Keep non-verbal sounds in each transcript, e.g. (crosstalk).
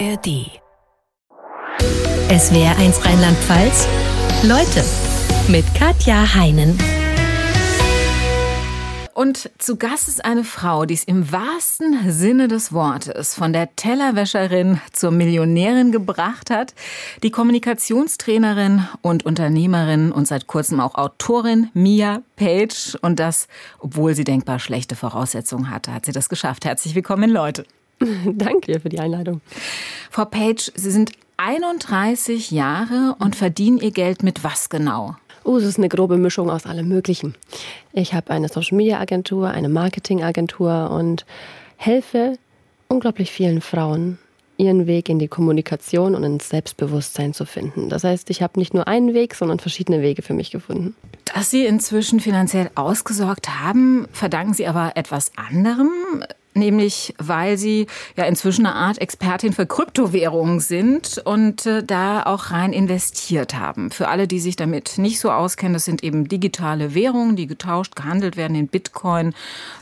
ARD. Es wäre eins Rheinland-Pfalz. Leute mit Katja Heinen. Und zu Gast ist eine Frau, die es im wahrsten Sinne des Wortes von der Tellerwäscherin zur Millionärin gebracht hat, die Kommunikationstrainerin und Unternehmerin und seit kurzem auch Autorin Mia Page. Und das, obwohl sie denkbar schlechte Voraussetzungen hatte, hat sie das geschafft. Herzlich willkommen, Leute. (laughs) Danke für die Einladung. Frau Page, Sie sind 31 Jahre und verdienen Ihr Geld mit was genau? Oh, es ist eine grobe Mischung aus allem Möglichen. Ich habe eine Social Media Agentur, eine Marketing Agentur und helfe unglaublich vielen Frauen, ihren Weg in die Kommunikation und ins Selbstbewusstsein zu finden. Das heißt, ich habe nicht nur einen Weg, sondern verschiedene Wege für mich gefunden. Dass Sie inzwischen finanziell ausgesorgt haben, verdanken Sie aber etwas anderem nämlich weil Sie ja inzwischen eine Art Expertin für Kryptowährungen sind und äh, da auch rein investiert haben. Für alle, die sich damit nicht so auskennen, das sind eben digitale Währungen, die getauscht, gehandelt werden in Bitcoin,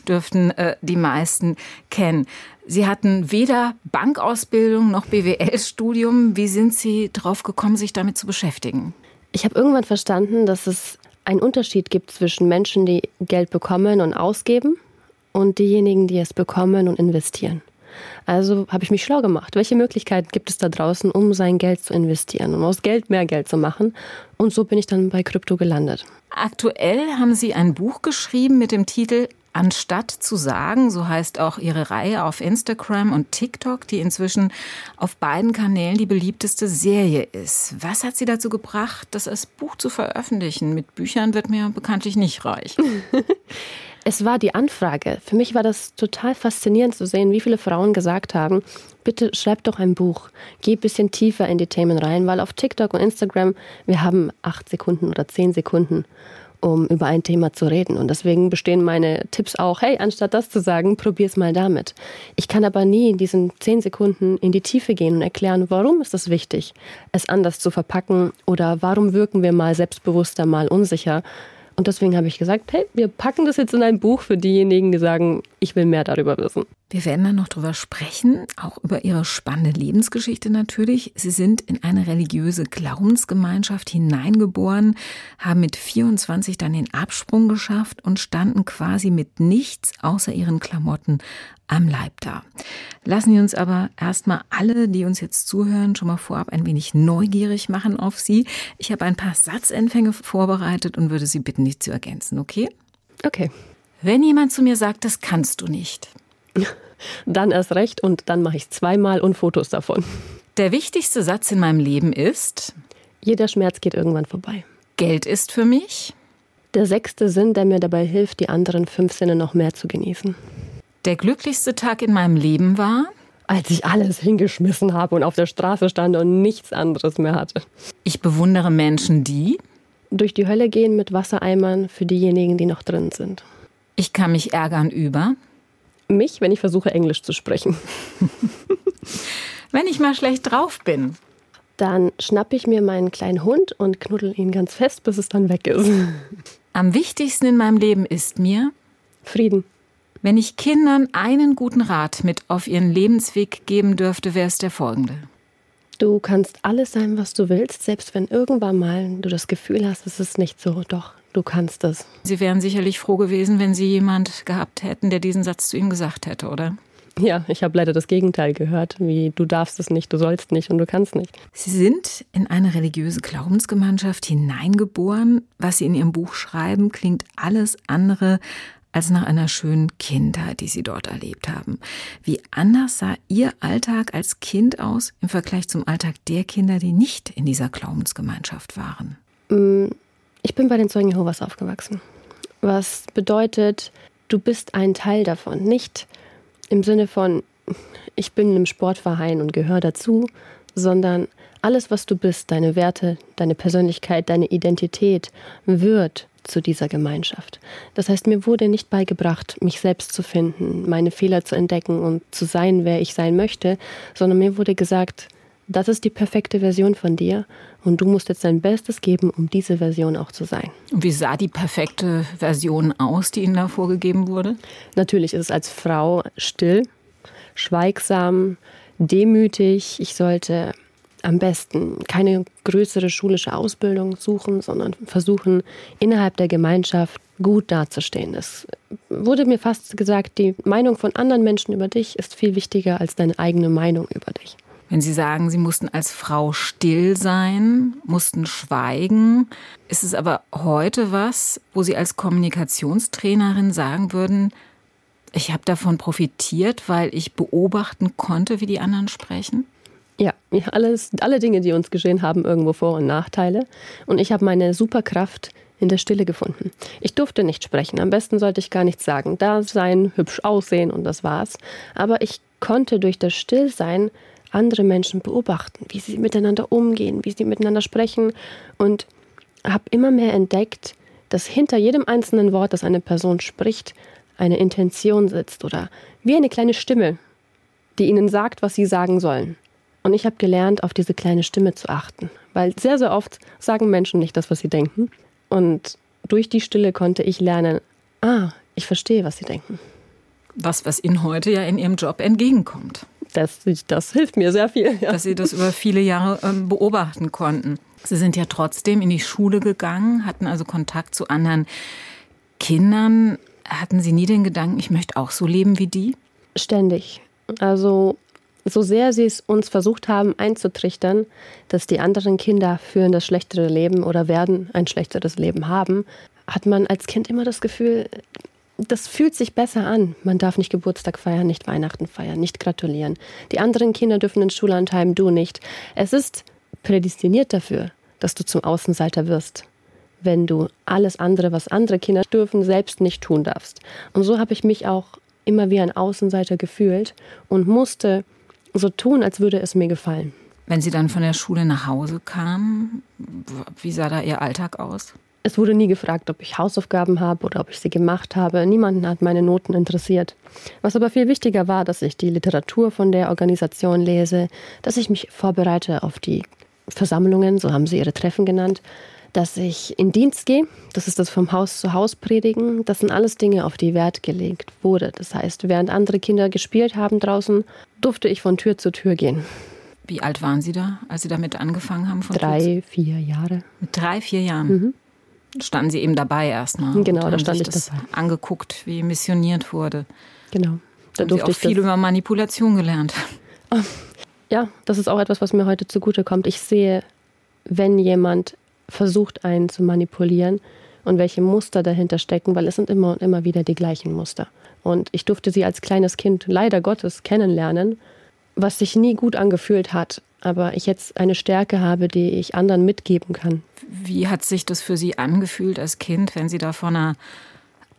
dürften äh, die meisten kennen. Sie hatten weder Bankausbildung noch BWL-Studium. Wie sind Sie drauf gekommen, sich damit zu beschäftigen? Ich habe irgendwann verstanden, dass es einen Unterschied gibt zwischen Menschen, die Geld bekommen und ausgeben und diejenigen, die es bekommen und investieren. Also habe ich mich schlau gemacht. Welche Möglichkeiten gibt es da draußen, um sein Geld zu investieren, um aus Geld mehr Geld zu machen? Und so bin ich dann bei Krypto gelandet. Aktuell haben Sie ein Buch geschrieben mit dem Titel Anstatt zu sagen, so heißt auch Ihre Reihe auf Instagram und TikTok, die inzwischen auf beiden Kanälen die beliebteste Serie ist. Was hat Sie dazu gebracht, das als Buch zu veröffentlichen? Mit Büchern wird mir bekanntlich nicht reich. (laughs) Es war die Anfrage. Für mich war das total faszinierend zu sehen, wie viele Frauen gesagt haben, bitte schreib doch ein Buch, geh ein bisschen tiefer in die Themen rein, weil auf TikTok und Instagram, wir haben acht Sekunden oder zehn Sekunden, um über ein Thema zu reden. Und deswegen bestehen meine Tipps auch, hey, anstatt das zu sagen, probier's mal damit. Ich kann aber nie in diesen zehn Sekunden in die Tiefe gehen und erklären, warum ist es wichtig, es anders zu verpacken oder warum wirken wir mal selbstbewusster, mal unsicher. Und deswegen habe ich gesagt, hey, wir packen das jetzt in ein Buch für diejenigen, die sagen, ich will mehr darüber wissen. Wir werden dann noch drüber sprechen, auch über Ihre spannende Lebensgeschichte natürlich. Sie sind in eine religiöse Glaubensgemeinschaft hineingeboren, haben mit 24 dann den Absprung geschafft und standen quasi mit nichts außer ihren Klamotten am Leib da. Lassen Sie uns aber erstmal alle, die uns jetzt zuhören, schon mal vorab ein wenig neugierig machen auf Sie. Ich habe ein paar Satzempfänge vorbereitet und würde Sie bitten, die zu ergänzen, okay? Okay. Wenn jemand zu mir sagt, das kannst du nicht. (laughs) Dann erst recht und dann mache ich es zweimal und Fotos davon. Der wichtigste Satz in meinem Leben ist, jeder Schmerz geht irgendwann vorbei. Geld ist für mich der sechste Sinn, der mir dabei hilft, die anderen fünf Sinne noch mehr zu genießen. Der glücklichste Tag in meinem Leben war, als ich alles hingeschmissen habe und auf der Straße stand und nichts anderes mehr hatte. Ich bewundere Menschen, die durch die Hölle gehen mit Wassereimern für diejenigen, die noch drin sind. Ich kann mich ärgern über mich, wenn ich versuche, Englisch zu sprechen. (laughs) wenn ich mal schlecht drauf bin. Dann schnappe ich mir meinen kleinen Hund und knuddel ihn ganz fest, bis es dann weg ist. Am wichtigsten in meinem Leben ist mir Frieden. Wenn ich Kindern einen guten Rat mit auf ihren Lebensweg geben dürfte, wäre es der folgende. Du kannst alles sein, was du willst, selbst wenn irgendwann mal du das Gefühl hast, es ist nicht so. Doch, du kannst es. Sie wären sicherlich froh gewesen, wenn Sie jemand gehabt hätten, der diesen Satz zu Ihnen gesagt hätte, oder? Ja, ich habe leider das Gegenteil gehört, wie du darfst es nicht, du sollst nicht und du kannst nicht. Sie sind in eine religiöse Glaubensgemeinschaft hineingeboren. Was Sie in Ihrem Buch schreiben, klingt alles andere als nach einer schönen Kindheit, die Sie dort erlebt haben. Wie anders sah Ihr Alltag als Kind aus im Vergleich zum Alltag der Kinder, die nicht in dieser Glaubensgemeinschaft waren? Ich bin bei den Zeugen Jehovas aufgewachsen. Was bedeutet, du bist ein Teil davon. Nicht im Sinne von, ich bin im Sportverein und gehöre dazu, sondern alles, was du bist, deine Werte, deine Persönlichkeit, deine Identität, wird zu dieser Gemeinschaft. Das heißt, mir wurde nicht beigebracht, mich selbst zu finden, meine Fehler zu entdecken und zu sein, wer ich sein möchte, sondern mir wurde gesagt, das ist die perfekte Version von dir und du musst jetzt dein Bestes geben, um diese Version auch zu sein. Und wie sah die perfekte Version aus, die Ihnen da vorgegeben wurde? Natürlich ist es als Frau still, schweigsam, demütig, ich sollte am besten keine größere schulische Ausbildung suchen, sondern versuchen, innerhalb der Gemeinschaft gut dazustehen. Es wurde mir fast gesagt, die Meinung von anderen Menschen über dich ist viel wichtiger als deine eigene Meinung über dich. Wenn Sie sagen, Sie mussten als Frau still sein, mussten schweigen, ist es aber heute was, wo Sie als Kommunikationstrainerin sagen würden, ich habe davon profitiert, weil ich beobachten konnte, wie die anderen sprechen? Ja, alles, alle Dinge, die uns geschehen, haben irgendwo Vor- und Nachteile. Und ich habe meine Superkraft in der Stille gefunden. Ich durfte nicht sprechen. Am besten sollte ich gar nichts sagen. Da sein, hübsch aussehen und das war's. Aber ich konnte durch das Stillsein andere Menschen beobachten, wie sie miteinander umgehen, wie sie miteinander sprechen und habe immer mehr entdeckt, dass hinter jedem einzelnen Wort, das eine Person spricht, eine Intention sitzt oder wie eine kleine Stimme, die ihnen sagt, was sie sagen sollen. Und ich habe gelernt, auf diese kleine Stimme zu achten, weil sehr, sehr oft sagen Menschen nicht das, was sie denken. Und durch die Stille konnte ich lernen, ah, ich verstehe, was sie denken. Was, was Ihnen heute ja in Ihrem Job entgegenkommt. Das, das hilft mir sehr viel. Ja. Dass Sie das über viele Jahre ähm, beobachten konnten. Sie sind ja trotzdem in die Schule gegangen, hatten also Kontakt zu anderen Kindern. Hatten Sie nie den Gedanken, ich möchte auch so leben wie die? Ständig. Also so sehr sie es uns versucht haben einzutrichtern, dass die anderen Kinder führen das schlechtere Leben oder werden ein schlechteres Leben haben, hat man als Kind immer das Gefühl, das fühlt sich besser an. Man darf nicht Geburtstag feiern, nicht Weihnachten feiern, nicht gratulieren. Die anderen Kinder dürfen in Schullandheim, du nicht. Es ist prädestiniert dafür, dass du zum Außenseiter wirst, wenn du alles andere, was andere Kinder dürfen, selbst nicht tun darfst. Und so habe ich mich auch immer wie ein Außenseiter gefühlt und musste so tun, als würde es mir gefallen. Wenn Sie dann von der Schule nach Hause kamen, wie sah da Ihr Alltag aus? Es wurde nie gefragt, ob ich Hausaufgaben habe oder ob ich sie gemacht habe. Niemanden hat meine Noten interessiert. Was aber viel wichtiger war, dass ich die Literatur von der Organisation lese, dass ich mich vorbereite auf die Versammlungen, so haben sie ihre Treffen genannt, dass ich in Dienst gehe, das ist das vom Haus zu Haus predigen, das sind alles Dinge, auf die Wert gelegt wurde. Das heißt, während andere Kinder gespielt haben draußen, durfte ich von Tür zu Tür gehen. Wie alt waren Sie da, als Sie damit angefangen haben? drei, vier Jahre. Mit drei, vier Jahren? Mhm. Standen Sie eben dabei erstmal? Genau, da stand ich das dabei. angeguckt, wie missioniert wurde. Genau. Da durfte Sie auch viel über Manipulation gelernt. Ja, das ist auch etwas, was mir heute zugutekommt. Ich sehe, wenn jemand versucht, einen zu manipulieren und welche Muster dahinter stecken, weil es sind immer und immer wieder die gleichen Muster. Und ich durfte sie als kleines Kind leider Gottes kennenlernen, was sich nie gut angefühlt hat, aber ich jetzt eine Stärke habe, die ich anderen mitgeben kann. Wie hat sich das für Sie angefühlt als Kind, wenn Sie da vor einer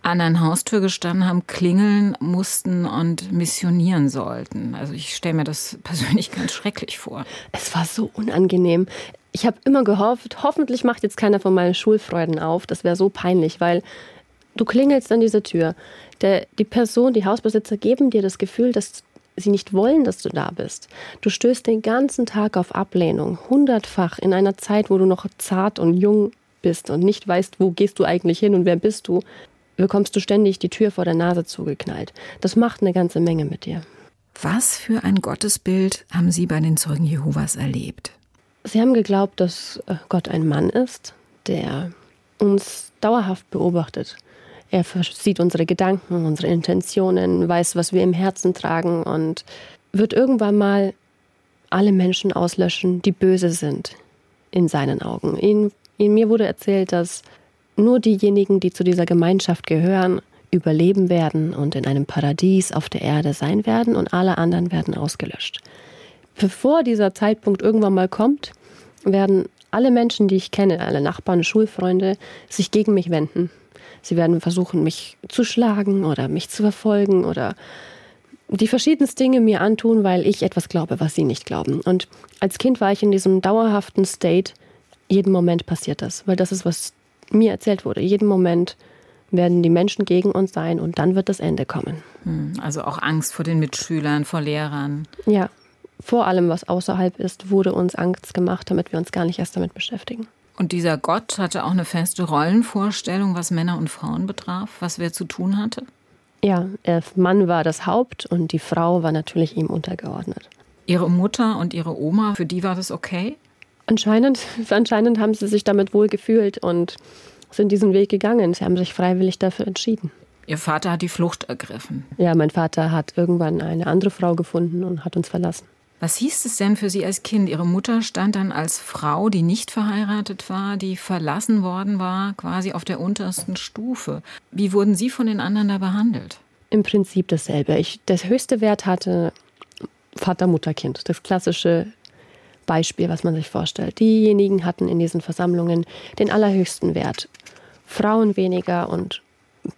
anderen Haustür gestanden haben, klingeln mussten und missionieren sollten? Also ich stelle mir das persönlich (laughs) ganz schrecklich vor. Es war so unangenehm ich habe immer gehofft, hoffentlich macht jetzt keiner von meinen Schulfreunden auf. Das wäre so peinlich, weil du klingelst an dieser Tür. Der, die Person, die Hausbesitzer geben dir das Gefühl, dass sie nicht wollen, dass du da bist. Du stößt den ganzen Tag auf Ablehnung, hundertfach in einer Zeit, wo du noch zart und jung bist und nicht weißt, wo gehst du eigentlich hin und wer bist du, bekommst du ständig die Tür vor der Nase zugeknallt. Das macht eine ganze Menge mit dir. Was für ein Gottesbild haben Sie bei den Zeugen Jehovas erlebt? Sie haben geglaubt, dass äh, Gott ein Mann ist, der uns dauerhaft beobachtet. Er sieht unsere Gedanken, unsere Intentionen, weiß, was wir im Herzen tragen und wird irgendwann mal alle Menschen auslöschen, die böse sind in seinen Augen. In, in mir wurde erzählt, dass nur diejenigen, die zu dieser Gemeinschaft gehören, überleben werden und in einem Paradies auf der Erde sein werden und alle anderen werden ausgelöscht bevor dieser Zeitpunkt irgendwann mal kommt, werden alle Menschen, die ich kenne, alle Nachbarn, Schulfreunde, sich gegen mich wenden. Sie werden versuchen, mich zu schlagen oder mich zu verfolgen oder die verschiedensten Dinge mir antun, weil ich etwas glaube, was sie nicht glauben. Und als Kind war ich in diesem dauerhaften State, jeden Moment passiert das, weil das ist, was mir erzählt wurde. Jeden Moment werden die Menschen gegen uns sein und dann wird das Ende kommen. Hm, also auch Angst vor den Mitschülern, vor Lehrern. Ja, vor allem, was außerhalb ist, wurde uns Angst gemacht, damit wir uns gar nicht erst damit beschäftigen. Und dieser Gott hatte auch eine feste Rollenvorstellung, was Männer und Frauen betraf, was wer zu tun hatte? Ja, der Mann war das Haupt und die Frau war natürlich ihm untergeordnet. Ihre Mutter und Ihre Oma, für die war das okay? Anscheinend, (laughs) anscheinend haben sie sich damit wohl gefühlt und sind diesen Weg gegangen. Sie haben sich freiwillig dafür entschieden. Ihr Vater hat die Flucht ergriffen. Ja, mein Vater hat irgendwann eine andere Frau gefunden und hat uns verlassen. Was hieß es denn für Sie als Kind? Ihre Mutter stand dann als Frau, die nicht verheiratet war, die verlassen worden war, quasi auf der untersten Stufe. Wie wurden Sie von den anderen da behandelt? Im Prinzip dasselbe. Ich, das höchste Wert hatte Vater, Mutter, Kind. Das klassische Beispiel, was man sich vorstellt. Diejenigen hatten in diesen Versammlungen den allerhöchsten Wert. Frauen weniger und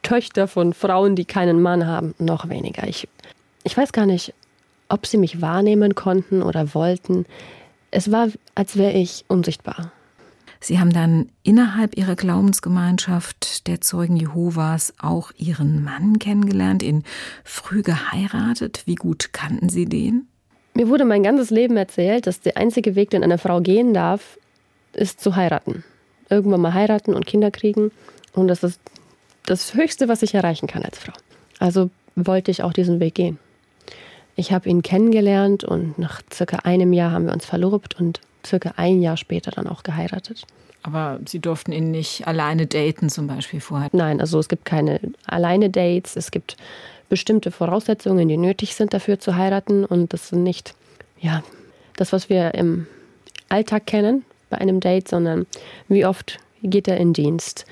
Töchter von Frauen, die keinen Mann haben, noch weniger. Ich, ich weiß gar nicht, ob sie mich wahrnehmen konnten oder wollten. Es war, als wäre ich unsichtbar. Sie haben dann innerhalb Ihrer Glaubensgemeinschaft der Zeugen Jehovas auch Ihren Mann kennengelernt, ihn früh geheiratet. Wie gut kannten Sie den? Mir wurde mein ganzes Leben erzählt, dass der einzige Weg, den eine Frau gehen darf, ist zu heiraten. Irgendwann mal heiraten und Kinder kriegen. Und das ist das Höchste, was ich erreichen kann als Frau. Also wollte ich auch diesen Weg gehen. Ich habe ihn kennengelernt und nach circa einem Jahr haben wir uns verlobt und circa ein Jahr später dann auch geheiratet. Aber Sie durften ihn nicht alleine daten, zum Beispiel vorher? Nein, also es gibt keine alleine Dates. Es gibt bestimmte Voraussetzungen, die nötig sind dafür zu heiraten. Und das sind nicht, ja, das, was wir im Alltag kennen bei einem Date, sondern wie oft geht er in Dienst?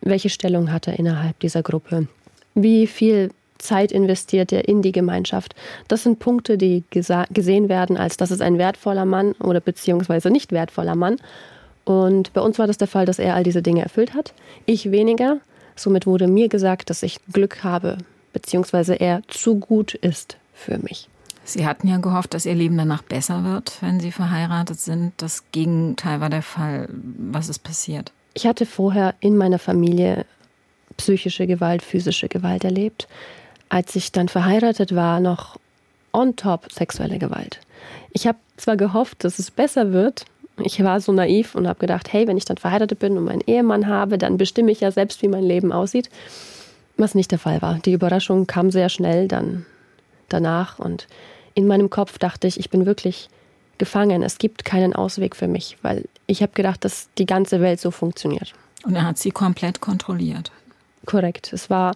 Welche Stellung hat er innerhalb dieser Gruppe? Wie viel Zeit investiert er in die Gemeinschaft. Das sind Punkte, die gesehen werden, als das ist ein wertvoller Mann oder beziehungsweise nicht wertvoller Mann. Und bei uns war das der Fall, dass er all diese Dinge erfüllt hat. Ich weniger. Somit wurde mir gesagt, dass ich Glück habe, beziehungsweise er zu gut ist für mich. Sie hatten ja gehofft, dass Ihr Leben danach besser wird, wenn Sie verheiratet sind. Das Gegenteil war der Fall. Was ist passiert? Ich hatte vorher in meiner Familie psychische Gewalt, physische Gewalt erlebt als ich dann verheiratet war, noch on top sexuelle Gewalt. Ich habe zwar gehofft, dass es besser wird. Ich war so naiv und habe gedacht, hey, wenn ich dann verheiratet bin und meinen Ehemann habe, dann bestimme ich ja selbst, wie mein Leben aussieht. Was nicht der Fall war. Die Überraschung kam sehr schnell dann danach und in meinem Kopf dachte ich, ich bin wirklich gefangen. Es gibt keinen Ausweg für mich, weil ich habe gedacht, dass die ganze Welt so funktioniert. Und er hat sie komplett kontrolliert. Korrekt. Es war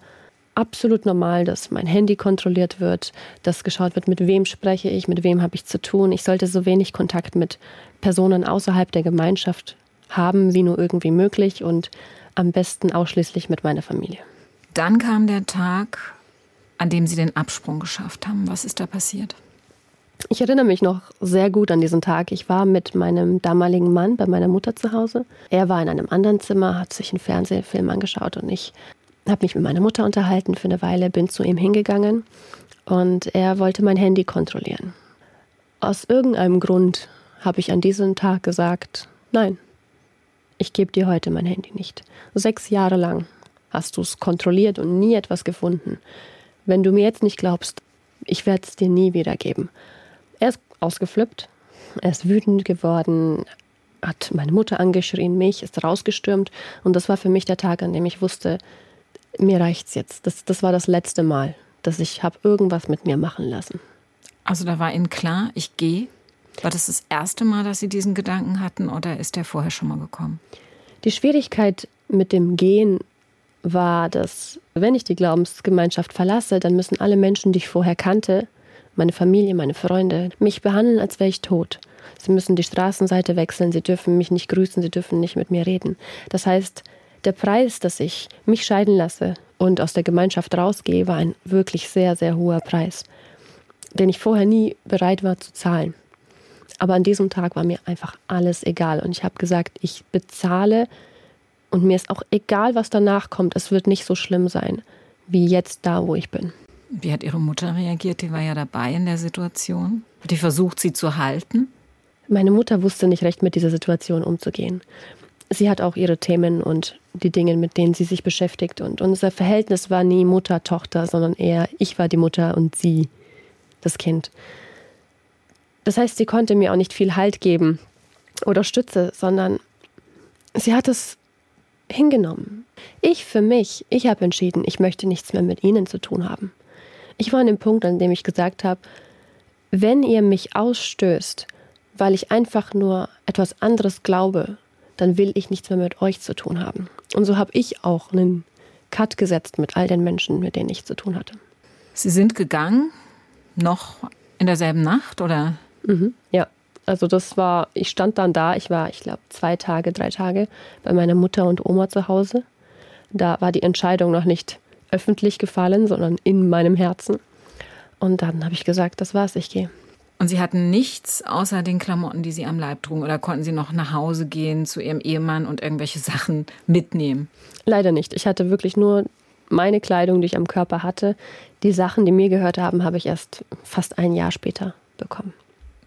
absolut normal, dass mein Handy kontrolliert wird, dass geschaut wird, mit wem spreche ich, mit wem habe ich zu tun. Ich sollte so wenig Kontakt mit Personen außerhalb der Gemeinschaft haben, wie nur irgendwie möglich und am besten ausschließlich mit meiner Familie. Dann kam der Tag, an dem Sie den Absprung geschafft haben. Was ist da passiert? Ich erinnere mich noch sehr gut an diesen Tag. Ich war mit meinem damaligen Mann bei meiner Mutter zu Hause. Er war in einem anderen Zimmer, hat sich einen Fernsehfilm angeschaut und ich habe mich mit meiner Mutter unterhalten für eine Weile, bin zu ihm hingegangen und er wollte mein Handy kontrollieren. Aus irgendeinem Grund habe ich an diesem Tag gesagt, nein, ich gebe dir heute mein Handy nicht. Sechs Jahre lang hast du es kontrolliert und nie etwas gefunden. Wenn du mir jetzt nicht glaubst, ich werde es dir nie wieder geben. Er ist ausgeflippt, er ist wütend geworden, hat meine Mutter angeschrien, mich, ist rausgestürmt und das war für mich der Tag, an dem ich wusste, mir reicht's jetzt. Das, das war das letzte Mal, dass ich habe irgendwas mit mir machen lassen. Also da war Ihnen klar, ich gehe. War das das erste Mal, dass Sie diesen Gedanken hatten oder ist der vorher schon mal gekommen? Die Schwierigkeit mit dem Gehen war, dass wenn ich die Glaubensgemeinschaft verlasse, dann müssen alle Menschen, die ich vorher kannte, meine Familie, meine Freunde, mich behandeln, als wäre ich tot. Sie müssen die Straßenseite wechseln, sie dürfen mich nicht grüßen, sie dürfen nicht mit mir reden. Das heißt, der Preis, dass ich mich scheiden lasse und aus der Gemeinschaft rausgehe, war ein wirklich sehr, sehr hoher Preis, den ich vorher nie bereit war zu zahlen. Aber an diesem Tag war mir einfach alles egal und ich habe gesagt, ich bezahle und mir ist auch egal, was danach kommt, es wird nicht so schlimm sein wie jetzt da, wo ich bin. Wie hat Ihre Mutter reagiert? Die war ja dabei in der Situation. Hat die versucht, sie zu halten? Meine Mutter wusste nicht recht, mit dieser Situation umzugehen sie hat auch ihre Themen und die Dinge, mit denen sie sich beschäftigt. Und unser Verhältnis war nie Mutter-Tochter, sondern eher ich war die Mutter und sie das Kind. Das heißt, sie konnte mir auch nicht viel Halt geben oder Stütze, sondern sie hat es hingenommen. Ich für mich, ich habe entschieden, ich möchte nichts mehr mit ihnen zu tun haben. Ich war an dem Punkt, an dem ich gesagt habe, wenn ihr mich ausstößt, weil ich einfach nur etwas anderes glaube, dann will ich nichts mehr mit euch zu tun haben. Und so habe ich auch einen Cut gesetzt mit all den Menschen, mit denen ich zu tun hatte. Sie sind gegangen, noch in derselben Nacht, oder? Mhm, ja. Also das war, ich stand dann da, ich war, ich glaube, zwei Tage, drei Tage bei meiner Mutter und Oma zu Hause. Da war die Entscheidung noch nicht öffentlich gefallen, sondern in meinem Herzen. Und dann habe ich gesagt, das war's, ich gehe. Und Sie hatten nichts außer den Klamotten, die Sie am Leib trugen? Oder konnten Sie noch nach Hause gehen zu Ihrem Ehemann und irgendwelche Sachen mitnehmen? Leider nicht. Ich hatte wirklich nur meine Kleidung, die ich am Körper hatte. Die Sachen, die mir gehört haben, habe ich erst fast ein Jahr später bekommen.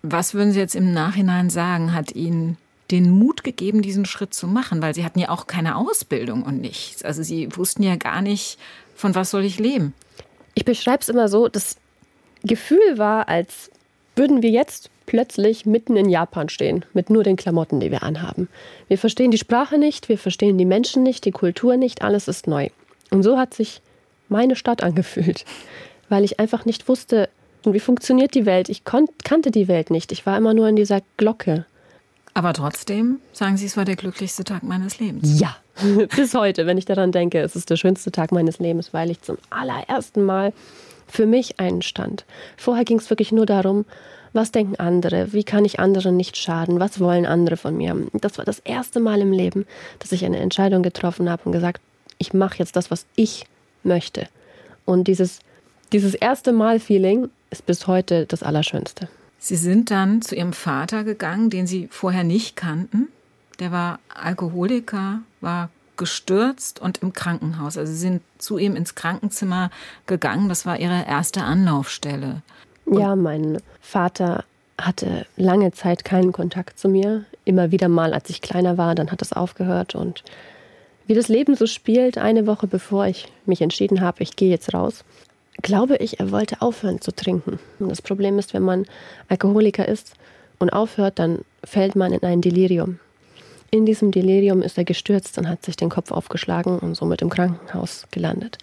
Was würden Sie jetzt im Nachhinein sagen, hat Ihnen den Mut gegeben, diesen Schritt zu machen? Weil Sie hatten ja auch keine Ausbildung und nichts. Also Sie wussten ja gar nicht, von was soll ich leben. Ich beschreibe es immer so, das Gefühl war, als würden wir jetzt plötzlich mitten in Japan stehen, mit nur den Klamotten, die wir anhaben. Wir verstehen die Sprache nicht, wir verstehen die Menschen nicht, die Kultur nicht, alles ist neu. Und so hat sich meine Stadt (laughs) angefühlt, weil ich einfach nicht wusste, wie funktioniert die Welt. Ich kannte die Welt nicht. Ich war immer nur in dieser Glocke. Aber trotzdem sagen Sie, es war der glücklichste Tag meines Lebens. Ja, (laughs) bis heute, wenn ich daran denke, es ist der schönste Tag meines Lebens, weil ich zum allerersten Mal für mich einstand. Vorher ging es wirklich nur darum, was denken andere, wie kann ich anderen nicht schaden, was wollen andere von mir. Das war das erste Mal im Leben, dass ich eine Entscheidung getroffen habe und gesagt, ich mache jetzt das, was ich möchte. Und dieses, dieses erste Mal-Feeling ist bis heute das Allerschönste. Sie sind dann zu Ihrem Vater gegangen, den Sie vorher nicht kannten. Der war Alkoholiker, war gestürzt und im Krankenhaus. Also Sie sind zu ihm ins Krankenzimmer gegangen. Das war Ihre erste Anlaufstelle. Und ja, mein Vater hatte lange Zeit keinen Kontakt zu mir. Immer wieder mal, als ich kleiner war, dann hat es aufgehört. Und wie das Leben so spielt, eine Woche bevor ich mich entschieden habe, ich gehe jetzt raus, glaube ich, er wollte aufhören zu trinken. Und das Problem ist, wenn man Alkoholiker ist und aufhört, dann fällt man in ein Delirium. In diesem Delirium ist er gestürzt und hat sich den Kopf aufgeschlagen und somit im Krankenhaus gelandet.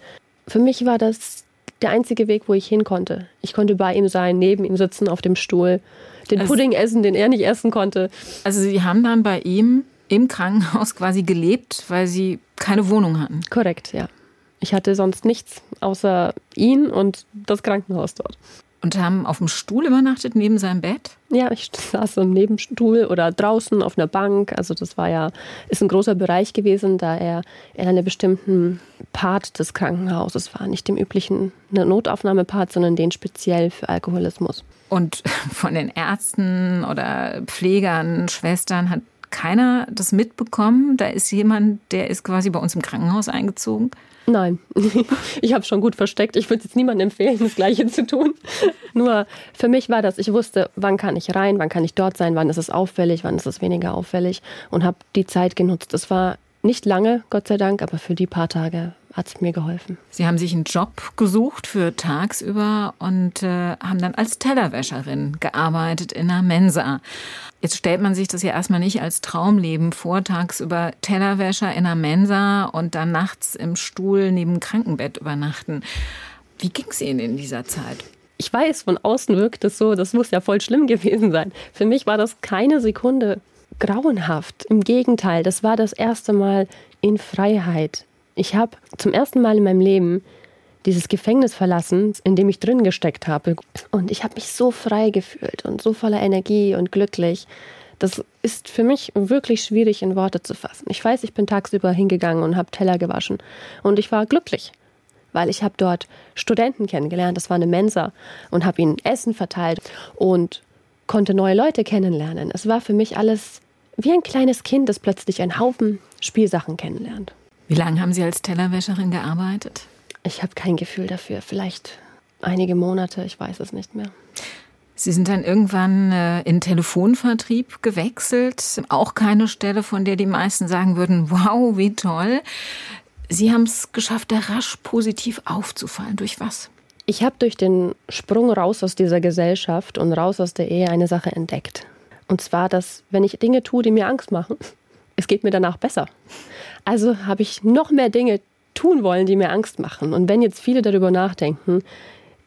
Für mich war das der einzige Weg, wo ich hin konnte. Ich konnte bei ihm sein, neben ihm sitzen auf dem Stuhl, den also, Pudding essen, den er nicht essen konnte. Also Sie haben dann bei ihm im Krankenhaus quasi gelebt, weil Sie keine Wohnung hatten. Korrekt, ja. Ich hatte sonst nichts außer ihn und das Krankenhaus dort. Und haben auf dem Stuhl übernachtet neben seinem Bett? Ja, ich saß im Nebenstuhl oder draußen auf einer Bank. Also das war ja, ist ein großer Bereich gewesen, da er in einem bestimmten Part des Krankenhauses war. Nicht dem üblichen Notaufnahmepart, sondern den speziell für Alkoholismus. Und (laughs) von den Ärzten oder Pflegern, Schwestern hat keiner das mitbekommen? Da ist jemand, der ist quasi bei uns im Krankenhaus eingezogen? Nein, (laughs) ich habe schon gut versteckt. Ich würde jetzt niemandem empfehlen, das Gleiche zu tun. (laughs) Nur für mich war das, ich wusste, wann kann ich rein, wann kann ich dort sein, wann ist es auffällig, wann ist es weniger auffällig und habe die Zeit genutzt. Es war nicht lange, Gott sei Dank, aber für die paar Tage hat es mir geholfen. Sie haben sich einen Job gesucht für tagsüber und äh, haben dann als Tellerwäscherin gearbeitet in einer Mensa. Jetzt stellt man sich das ja erstmal nicht als Traumleben vor, tagsüber Tellerwäscher in einer Mensa und dann nachts im Stuhl neben dem Krankenbett übernachten. Wie ging es Ihnen in dieser Zeit? Ich weiß, von außen wirkt es so, das muss ja voll schlimm gewesen sein. Für mich war das keine Sekunde grauenhaft. Im Gegenteil, das war das erste Mal in Freiheit. Ich habe zum ersten Mal in meinem Leben dieses Gefängnis verlassen, in dem ich drin gesteckt habe. Und ich habe mich so frei gefühlt und so voller Energie und glücklich. Das ist für mich wirklich schwierig in Worte zu fassen. Ich weiß, ich bin tagsüber hingegangen und habe Teller gewaschen. Und ich war glücklich, weil ich habe dort Studenten kennengelernt. Das war eine Mensa und habe ihnen Essen verteilt und konnte neue Leute kennenlernen. Es war für mich alles wie ein kleines Kind, das plötzlich einen Haufen Spielsachen kennenlernt. Wie lange haben Sie als Tellerwäscherin gearbeitet? Ich habe kein Gefühl dafür. Vielleicht einige Monate, ich weiß es nicht mehr. Sie sind dann irgendwann äh, in Telefonvertrieb gewechselt. Auch keine Stelle, von der die meisten sagen würden, wow, wie toll. Sie haben es geschafft, da rasch positiv aufzufallen. Durch was? Ich habe durch den Sprung raus aus dieser Gesellschaft und raus aus der Ehe eine Sache entdeckt. Und zwar, dass wenn ich Dinge tue, die mir Angst machen, es geht mir danach besser. Also habe ich noch mehr Dinge tun wollen, die mir Angst machen. Und wenn jetzt viele darüber nachdenken,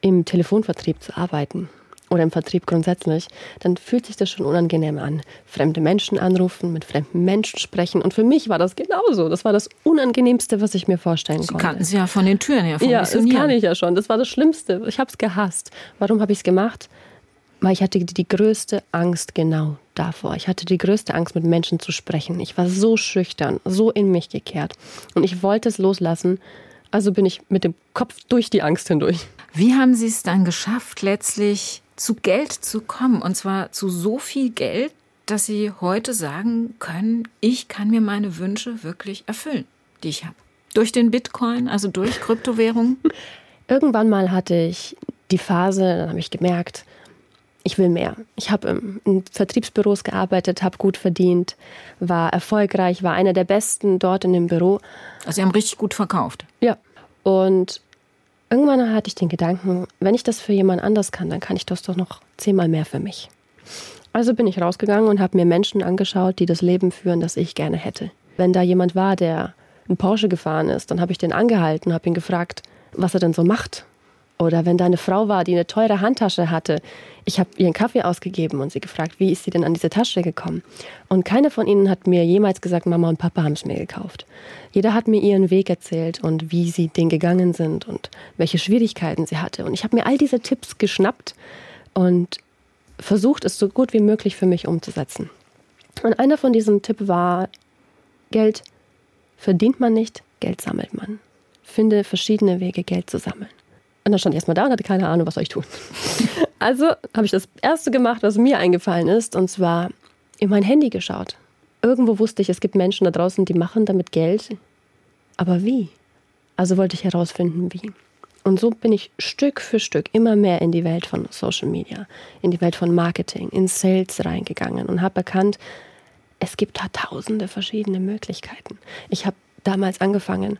im Telefonvertrieb zu arbeiten, oder im Vertrieb grundsätzlich, dann fühlt sich das schon unangenehm an. Fremde Menschen anrufen, mit fremden Menschen sprechen. Und für mich war das genauso. Das war das Unangenehmste, was ich mir vorstellen Sie konnte. kannten Sie ja von den Türen her. Vom Ja, das kann ich ja schon. Das war das Schlimmste. Ich habe es gehasst. Warum habe ich es gemacht? Weil ich hatte die, größte Angst genau davor. Ich hatte die größte Angst, mit Menschen zu sprechen. Ich war so schüchtern, so in mich gekehrt. Und ich wollte es loslassen. Also bin ich mit dem Kopf durch die Angst hindurch. Wie haben Sie es dann geschafft, letztlich zu Geld zu kommen? Und zwar zu so viel Geld, dass Sie heute sagen können, ich kann mir meine Wünsche wirklich erfüllen, die ich habe. Durch den Bitcoin, also durch Kryptowährungen? (laughs) Irgendwann mal hatte ich die Phase, dann habe ich gemerkt, ich will mehr. Ich habe in Vertriebsbüros gearbeitet, habe gut verdient, war erfolgreich, war einer der Besten dort in dem Büro. Also Sie haben richtig gut verkauft. Ja. Und irgendwann hatte ich den Gedanken, wenn ich das für jemand anders kann, dann kann ich das doch noch zehnmal mehr für mich. Also bin ich rausgegangen und habe mir Menschen angeschaut, die das Leben führen, das ich gerne hätte. Wenn da jemand war, der einen Porsche gefahren ist, dann habe ich den angehalten, habe ihn gefragt, was er denn so macht. Oder wenn da eine Frau war, die eine teure Handtasche hatte, ich habe ihr einen Kaffee ausgegeben und sie gefragt, wie ist sie denn an diese Tasche gekommen? Und keine von ihnen hat mir jemals gesagt, Mama und Papa haben es mir gekauft. Jeder hat mir ihren Weg erzählt und wie sie den gegangen sind und welche Schwierigkeiten sie hatte. Und ich habe mir all diese Tipps geschnappt und versucht, es so gut wie möglich für mich umzusetzen. Und einer von diesen Tipps war, Geld verdient man nicht, Geld sammelt man. Finde verschiedene Wege, Geld zu sammeln. Und dann stand ich erstmal da und hatte keine Ahnung, was soll ich tun. (laughs) Also habe ich das Erste gemacht, was mir eingefallen ist, und zwar in mein Handy geschaut. Irgendwo wusste ich, es gibt Menschen da draußen, die machen damit Geld. Aber wie? Also wollte ich herausfinden, wie. Und so bin ich Stück für Stück immer mehr in die Welt von Social Media, in die Welt von Marketing, in Sales reingegangen und habe erkannt, es gibt da tausende verschiedene Möglichkeiten. Ich habe damals angefangen,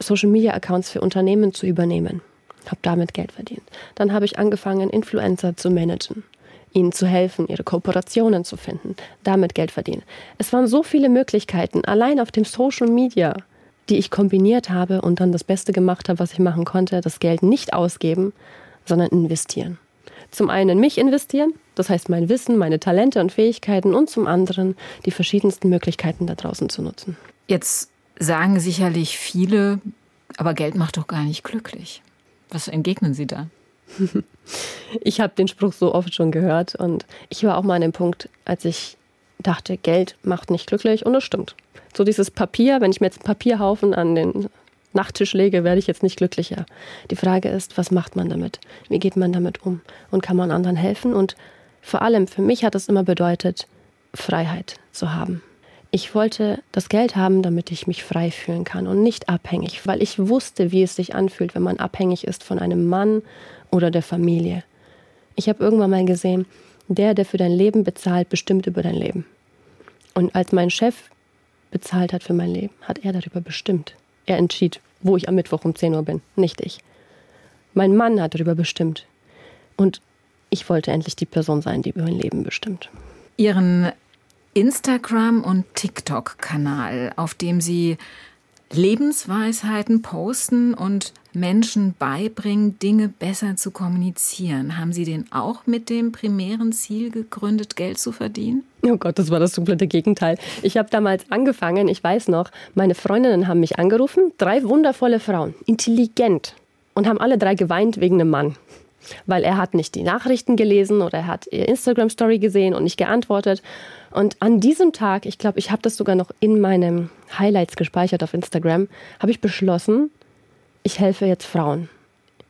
Social Media Accounts für Unternehmen zu übernehmen, habe damit Geld verdient. Dann habe ich angefangen, Influencer zu managen, ihnen zu helfen, ihre Kooperationen zu finden, damit Geld verdienen. Es waren so viele Möglichkeiten, allein auf dem Social Media, die ich kombiniert habe und dann das Beste gemacht habe, was ich machen konnte, das Geld nicht ausgeben, sondern investieren. Zum einen in mich investieren, das heißt mein Wissen, meine Talente und Fähigkeiten und zum anderen die verschiedensten Möglichkeiten da draußen zu nutzen. Jetzt sagen sicherlich viele, aber Geld macht doch gar nicht glücklich. Was entgegnen Sie da? (laughs) Ich habe den Spruch so oft schon gehört und ich war auch mal an dem Punkt, als ich dachte, Geld macht nicht glücklich und das stimmt. So dieses Papier, wenn ich mir jetzt einen Papierhaufen an den Nachttisch lege, werde ich jetzt nicht glücklicher. Die Frage ist, was macht man damit? Wie geht man damit um? Und kann man anderen helfen? Und vor allem für mich hat es immer bedeutet, Freiheit zu haben. Ich wollte das Geld haben, damit ich mich frei fühlen kann und nicht abhängig, weil ich wusste, wie es sich anfühlt, wenn man abhängig ist von einem Mann oder der Familie. Ich habe irgendwann mal gesehen, der, der für dein Leben bezahlt, bestimmt über dein Leben. Und als mein Chef bezahlt hat für mein Leben, hat er darüber bestimmt. Er entschied, wo ich am Mittwoch um 10 Uhr bin, nicht ich. Mein Mann hat darüber bestimmt. Und ich wollte endlich die Person sein, die über mein Leben bestimmt. Ihren Instagram- und TikTok-Kanal, auf dem Sie Lebensweisheiten posten und Menschen beibringen, Dinge besser zu kommunizieren. Haben Sie den auch mit dem primären Ziel gegründet, Geld zu verdienen? Oh Gott, das war das komplette Gegenteil. Ich habe damals angefangen, ich weiß noch, meine Freundinnen haben mich angerufen, drei wundervolle Frauen, intelligent und haben alle drei geweint wegen einem Mann. Weil er hat nicht die Nachrichten gelesen oder er hat ihr Instagram-Story gesehen und nicht geantwortet. Und an diesem Tag, ich glaube, ich habe das sogar noch in meinen Highlights gespeichert auf Instagram, habe ich beschlossen, ich helfe jetzt Frauen.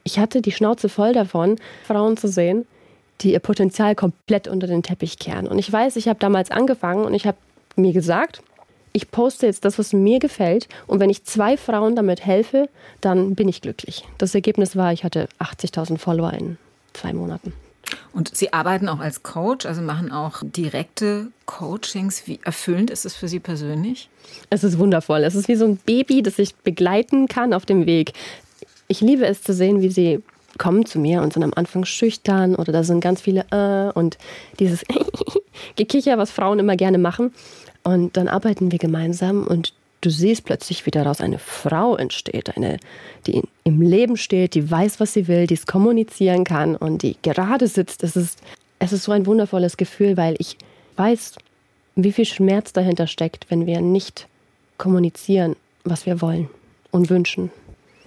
Ich hatte die Schnauze voll davon, Frauen zu sehen, die ihr Potenzial komplett unter den Teppich kehren. Und ich weiß, ich habe damals angefangen und ich habe mir gesagt, ich poste jetzt das, was mir gefällt. Und wenn ich zwei Frauen damit helfe, dann bin ich glücklich. Das Ergebnis war, ich hatte 80.000 Follower in zwei Monaten. Und Sie arbeiten auch als Coach, also machen auch direkte Coachings. Wie erfüllend ist es für Sie persönlich? Es ist wundervoll. Es ist wie so ein Baby, das ich begleiten kann auf dem Weg. Ich liebe es zu sehen, wie sie kommen zu mir und sind am Anfang schüchtern oder da sind ganz viele äh und dieses (laughs) Gekicher, was Frauen immer gerne machen. Und dann arbeiten wir gemeinsam und Du siehst plötzlich, wie daraus eine Frau entsteht, eine, die im Leben steht, die weiß, was sie will, die es kommunizieren kann und die gerade sitzt. Es ist, es ist so ein wundervolles Gefühl, weil ich weiß, wie viel Schmerz dahinter steckt, wenn wir nicht kommunizieren, was wir wollen und wünschen.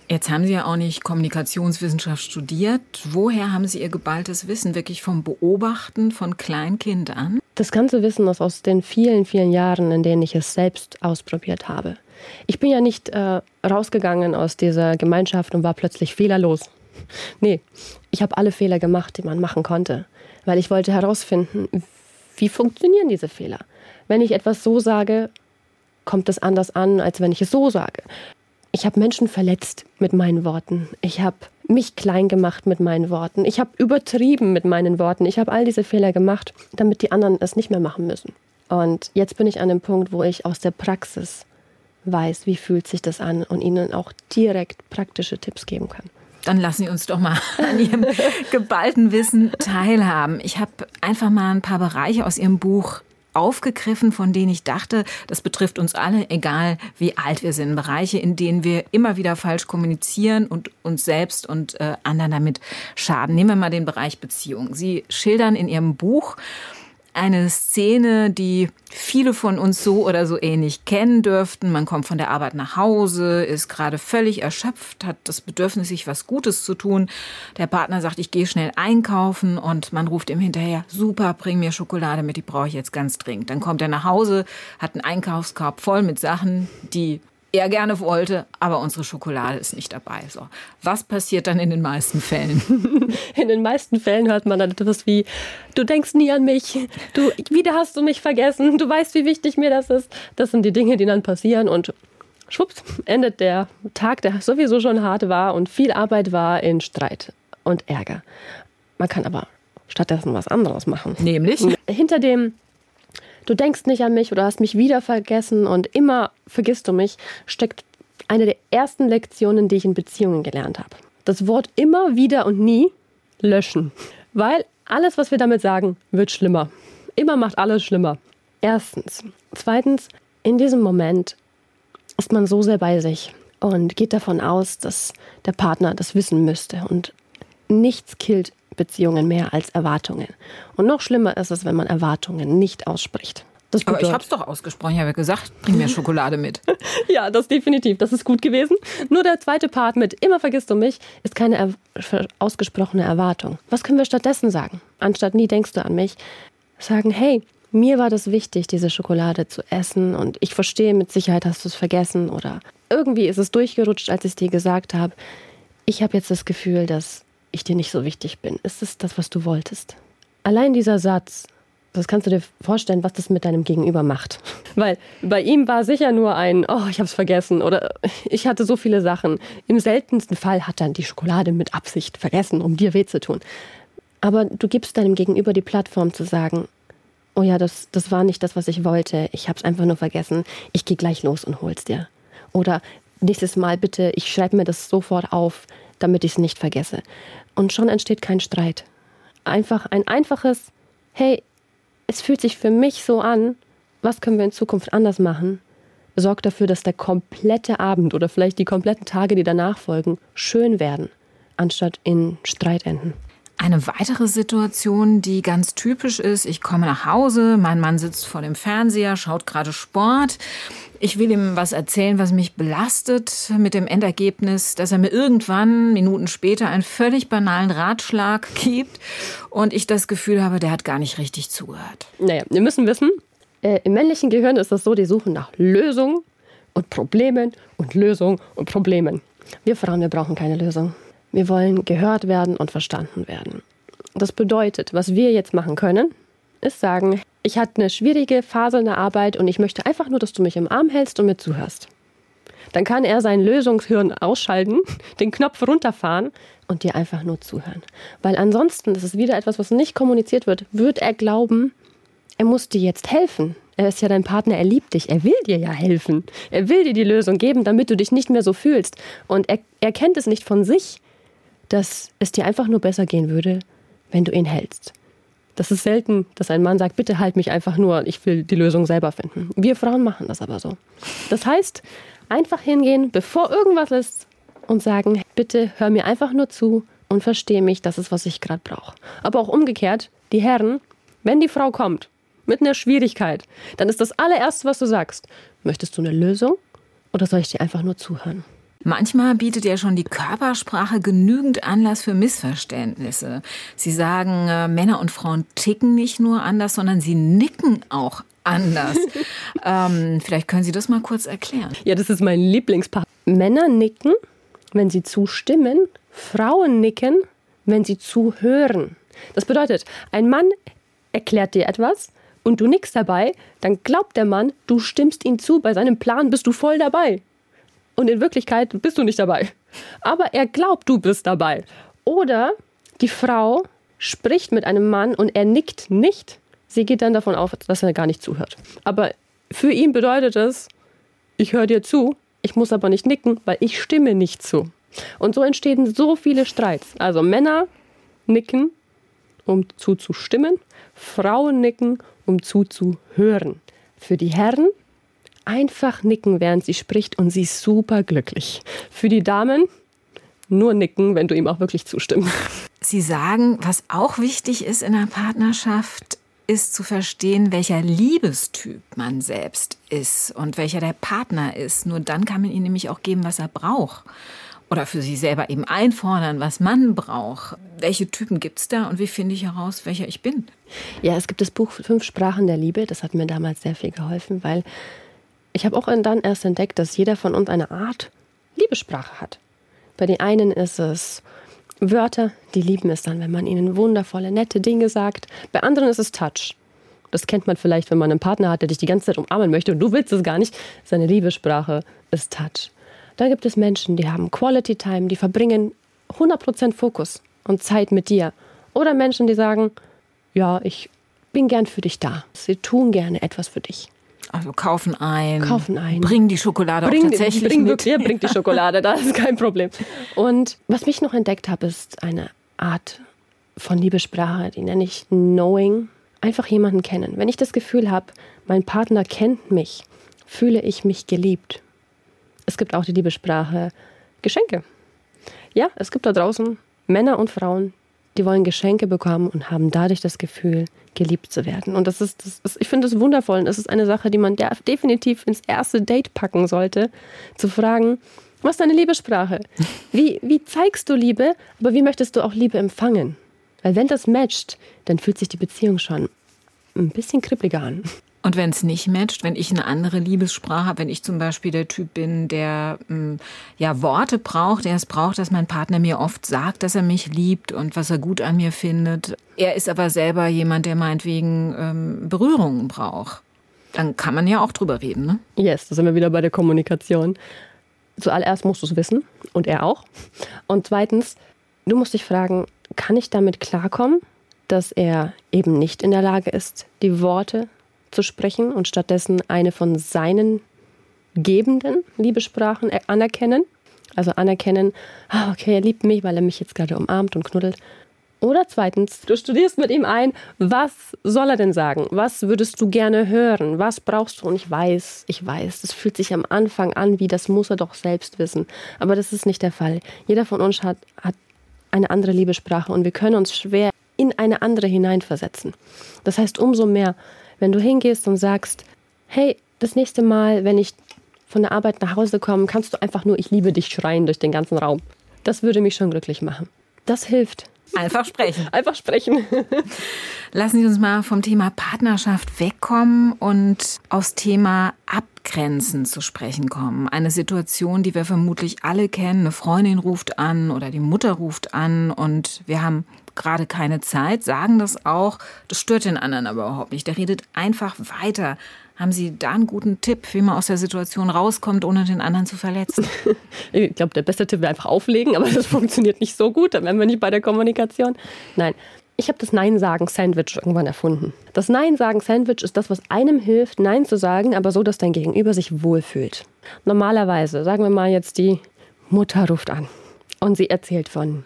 Jetzt haben Sie ja auch nicht Kommunikationswissenschaft studiert. Woher haben Sie Ihr geballtes Wissen? Wirklich vom Beobachten von Kleinkind an? Das ganze Wissen ist aus den vielen, vielen Jahren, in denen ich es selbst ausprobiert habe. Ich bin ja nicht äh, rausgegangen aus dieser Gemeinschaft und war plötzlich fehlerlos. (laughs) Nee, ich habe alle Fehler gemacht, die man machen konnte, weil ich wollte herausfinden, wie funktionieren diese Fehler. Wenn ich etwas so sage, kommt es anders an, als wenn ich es so sage. Ich habe Menschen verletzt mit meinen Worten. Ich habe mich klein gemacht mit meinen Worten. Ich habe übertrieben mit meinen Worten. Ich habe all diese Fehler gemacht, damit die anderen es nicht mehr machen müssen. Und jetzt bin ich an dem Punkt, wo ich aus der Praxis weiß, wie fühlt sich das an und ihnen auch direkt praktische Tipps geben kann. Dann lassen Sie uns doch mal (laughs) an Ihrem geballten Wissen teilhaben. Ich habe einfach mal ein paar Bereiche aus Ihrem Buch aufgegriffen, von denen ich dachte, das betrifft uns alle, egal wie alt wir sind. Bereiche, in denen wir immer wieder falsch kommunizieren und uns selbst und äh, anderen damit schaden. Nehmen wir mal den Bereich Beziehung. Sie schildern in Ihrem Buch, eine Szene, die viele von uns so oder so ähnlich kennen dürften. Man kommt von der Arbeit nach Hause, ist gerade völlig erschöpft, hat das Bedürfnis, sich was Gutes zu tun. Der Partner sagt, ich gehe schnell einkaufen und man ruft ihm hinterher, super, bring mir Schokolade mit, die brauche ich jetzt ganz dringend. Dann kommt er nach Hause, hat einen Einkaufskorb voll mit Sachen, die er gerne wollte, aber unsere Schokolade ist nicht dabei. So. Was passiert dann in den meisten Fällen? (laughs) In den meisten Fällen hört man dann etwas wie, du denkst nie an mich, du, wieder hast du mich vergessen, du weißt, wie wichtig mir das ist. Das sind die Dinge, die dann passieren und schwupps, endet der Tag, der sowieso schon hart war und viel Arbeit war, in Streit und Ärger. Man kann aber stattdessen was anderes machen. Nämlich? Hinter dem du denkst nicht an mich oder hast mich wieder vergessen und immer vergisst du mich, steckt eine der ersten Lektionen, die ich in Beziehungen gelernt habe. Das Wort immer, wieder und nie löschen. Weil alles, was wir damit sagen, wird schlimmer. Immer macht alles schlimmer. Erstens. Zweitens, in diesem Moment ist man so sehr bei sich und geht davon aus, dass der Partner das wissen müsste. Und nichts killt Beziehungen mehr als Erwartungen. Und noch schlimmer ist es, wenn man Erwartungen nicht ausspricht. Das Aber ich habe es doch ausgesprochen. Ich habe ja gesagt, bring mir (laughs) Schokolade mit. ja, das definitiv. Das ist gut gewesen. Nur der zweite Part mit immer vergisst du mich ist keine er ausgesprochene Erwartung. Was können wir stattdessen sagen? Anstatt nie denkst du an mich, sagen, hey, mir war das wichtig, diese Schokolade zu essen und ich verstehe, mit Sicherheit hast du es vergessen oder irgendwie ist es durchgerutscht, als ich es dir gesagt habe. Ich habe jetzt das Gefühl, dass ich dir nicht so wichtig bin. Ist es das, was du wolltest? Allein dieser Satz, das kannst du dir vorstellen, was das mit deinem Gegenüber macht. (laughs) Weil bei ihm war sicher nur ein, oh, ich habe es vergessen oder (laughs) ich hatte so viele Sachen. Im seltensten Fall hat er die Schokolade mit Absicht vergessen, um dir weh zu tun. Aber du gibst deinem Gegenüber die Plattform zu sagen, oh ja, das, das war nicht das, was ich wollte. Ich habe es einfach nur vergessen. Ich gehe gleich los und hol's dir. Oder nächstes Mal bitte, ich schreibe mir das sofort auf damit ich es nicht vergesse. Und schon entsteht kein Streit. Einfach ein einfaches, hey, es fühlt sich für mich so an, was können wir in Zukunft anders machen? Sorgt dafür, dass der komplette Abend oder vielleicht die kompletten Tage, die danach folgen, schön werden, anstatt in Streit enden. Eine weitere Situation, die ganz typisch ist, ich komme nach Hause, mein Mann sitzt vor dem Fernseher, schaut gerade Sport. Ich will ihm was erzählen, was mich belastet, mit dem Endergebnis, dass er mir irgendwann, Minuten später, einen völlig banalen Ratschlag gibt und ich das Gefühl habe, der hat gar nicht richtig zugehört. Naja, wir müssen wissen, äh, im männlichen Gehirn ist das so, die suchen nach Lösungen und Problemen und Lösungen und Problemen. Wir Frauen, wir brauchen keine Lösung. Wir wollen gehört werden und verstanden werden. Das bedeutet, was wir jetzt machen können, ist sagen, ich hatte eine schwierige Phase in der Arbeit und ich möchte einfach nur, dass du mich im Arm hältst und mir zuhörst. Dann kann er sein Lösungshirn ausschalten, (laughs) den Knopf runterfahren und dir einfach nur zuhören. Weil ansonsten, das ist wieder etwas, was nicht kommuniziert wird, wird er glauben, er muss dir jetzt helfen. Er ist ja dein Partner, er liebt dich, er will dir ja helfen. Er will dir die Lösung geben, damit du dich nicht mehr so fühlst. Und er, er kennt es nicht von sich, dass es dir einfach nur besser gehen würde, wenn du ihn hältst. Das ist selten, dass ein Mann sagt, bitte halt mich einfach nur, ich will die Lösung selber finden. Wir Frauen machen das aber so. Das heißt, einfach hingehen, bevor irgendwas ist und sagen, bitte hör mir einfach nur zu und verstehe mich, das ist, was ich gerade brauche. Aber auch umgekehrt, die Herren, wenn die Frau kommt mit einer Schwierigkeit, dann ist das allererste, was du sagst, möchtest du eine Lösung oder soll ich dir einfach nur zuhören? Manchmal bietet ja schon die Körpersprache genügend Anlass für Missverständnisse. Sie sagen, äh, Männer und Frauen ticken nicht nur anders, sondern sie nicken auch anders. (laughs) ähm, vielleicht können Sie das mal kurz erklären. Ja, das ist mein Lieblingspaar. Männer nicken, wenn sie zustimmen. Frauen nicken, wenn sie zuhören. Das bedeutet, ein Mann erklärt dir etwas und du nickst dabei, dann glaubt der Mann, du stimmst ihm zu, bei seinem Plan bist du voll dabei. Und in Wirklichkeit bist du nicht dabei. Aber er glaubt, du bist dabei. Oder die Frau spricht mit einem Mann und er nickt nicht. Sie geht dann davon auf, dass er gar nicht zuhört. Aber für ihn bedeutet es, ich höre dir zu, ich muss aber nicht nicken, weil ich stimme nicht zu. Und so entstehen so viele Streits. Also Männer nicken, um zuzustimmen, Frauen nicken, um zuzuhören. Für die Herren einfach nicken, während sie spricht und sie ist super glücklich. Für die Damen nur nicken, wenn du ihm auch wirklich zustimmst. Sie sagen, was auch wichtig ist in der Partnerschaft, ist zu verstehen, welcher Liebestyp man selbst ist und welcher der Partner ist. Nur dann kann man ihm nämlich auch geben, was er braucht. Oder für sich selber eben einfordern, was man braucht. Welche Typen gibt es da und wie finde ich heraus, welcher ich bin? Ja, es gibt das Buch Fünf Sprachen der Liebe. Das hat mir damals sehr viel geholfen, weil ich habe auch dann erst entdeckt, dass jeder von uns eine Art Liebessprache hat. Bei den einen ist es Wörter, die lieben es dann, wenn man ihnen wundervolle, nette Dinge sagt. Bei anderen ist es Touch. Das kennt man vielleicht, wenn man einen Partner hat, der dich die ganze Zeit umarmen möchte und du willst es gar nicht. Seine Liebessprache ist Touch. Da gibt es Menschen, die haben Quality Time, die verbringen 100% Fokus und Zeit mit dir. Oder Menschen, die sagen, ja, ich bin gern für dich da. Sie tun gerne etwas für dich. Also kaufen ein. Kaufen ein. Bringen die Schokolade bring, auch tatsächlich bring mit. Ja, bringt die Schokolade, das ist kein Problem. Und was mich noch entdeckt habe, ist eine Art von Liebessprache, die nenne ich Knowing. Einfach jemanden kennen. Wenn ich das Gefühl habe, mein Partner kennt mich, fühle ich mich geliebt. Es gibt auch die Liebessprache Geschenke. Ja, es gibt da draußen Männer und Frauen, die wollen Geschenke bekommen und haben dadurch das Gefühl, geliebt zu werden. Und das ist, das ist ich finde das wundervoll. Und das ist eine Sache, die man definitiv ins erste Date packen sollte, zu fragen, was ist deine Liebessprache? Wie, wie zeigst du Liebe, aber wie möchtest du auch Liebe empfangen? Weil wenn das matcht, dann fühlt sich die Beziehung schon ein bisschen kribbliger an. Und wenn es nicht matcht, wenn ich eine andere Liebessprache habe, wenn ich zum Beispiel der Typ bin, der hm, ja Worte braucht, der es braucht, dass mein Partner mir oft sagt, dass er mich liebt und was er gut an mir findet. Er ist aber selber jemand, der meinetwegen ähm, Berührungen braucht. Dann kann man ja auch drüber reden, ne? Yes, da sind wir wieder bei der Kommunikation. Zuallererst musst du es wissen und er auch. Und zweitens, du musst dich fragen, kann ich damit klarkommen, dass er eben nicht in der Lage ist, die Worte zu sprechen und stattdessen eine von seinen gebenden Liebessprachen anerkennen. Also anerkennen, ah, okay, er liebt mich, weil er mich jetzt gerade umarmt und knuddelt. Oder zweitens, du studierst mit ihm ein, was soll er denn sagen? Was würdest du gerne hören? Was brauchst du? Und ich weiß, ich weiß, das fühlt sich am Anfang an, wie das muss er doch selbst wissen. Aber das ist nicht der Fall. Jeder von uns hat, hat eine andere Liebessprache und wir können uns schwer in eine andere hineinversetzen. Das heißt, umso mehr wenn du hingehst und sagst, hey, das nächste Mal, wenn ich von der Arbeit nach Hause komme, kannst du einfach nur Ich liebe dich schreien durch den ganzen Raum. Das würde mich schon glücklich machen. Das hilft. Einfach sprechen. (laughs) Einfach sprechen. Lassen Sie uns mal vom Thema Partnerschaft wegkommen und aufs Thema Abgrenzen zu sprechen kommen. Eine Situation, die wir vermutlich alle kennen. Eine Freundin ruft an oder die Mutter ruft an und wir haben gerade keine Zeit, sagen das auch. Das stört den anderen aber überhaupt nicht. Der redet einfach weiter. Haben Sie da einen guten Tipp, wie man aus der Situation rauskommt, ohne den anderen zu verletzen? (laughs) Ich glaube, der beste Tipp wäre einfach auflegen, aber das (laughs) funktioniert nicht so gut. Dann wären wir nicht bei der Kommunikation. Nein, ich habe das Nein-Sagen-Sandwich irgendwann erfunden. Das Nein-Sagen-Sandwich ist das, was einem hilft, Nein zu sagen, aber so, dass dein Gegenüber sich wohlfühlt. Normalerweise, sagen wir mal jetzt, die Mutter ruft an und sie erzählt von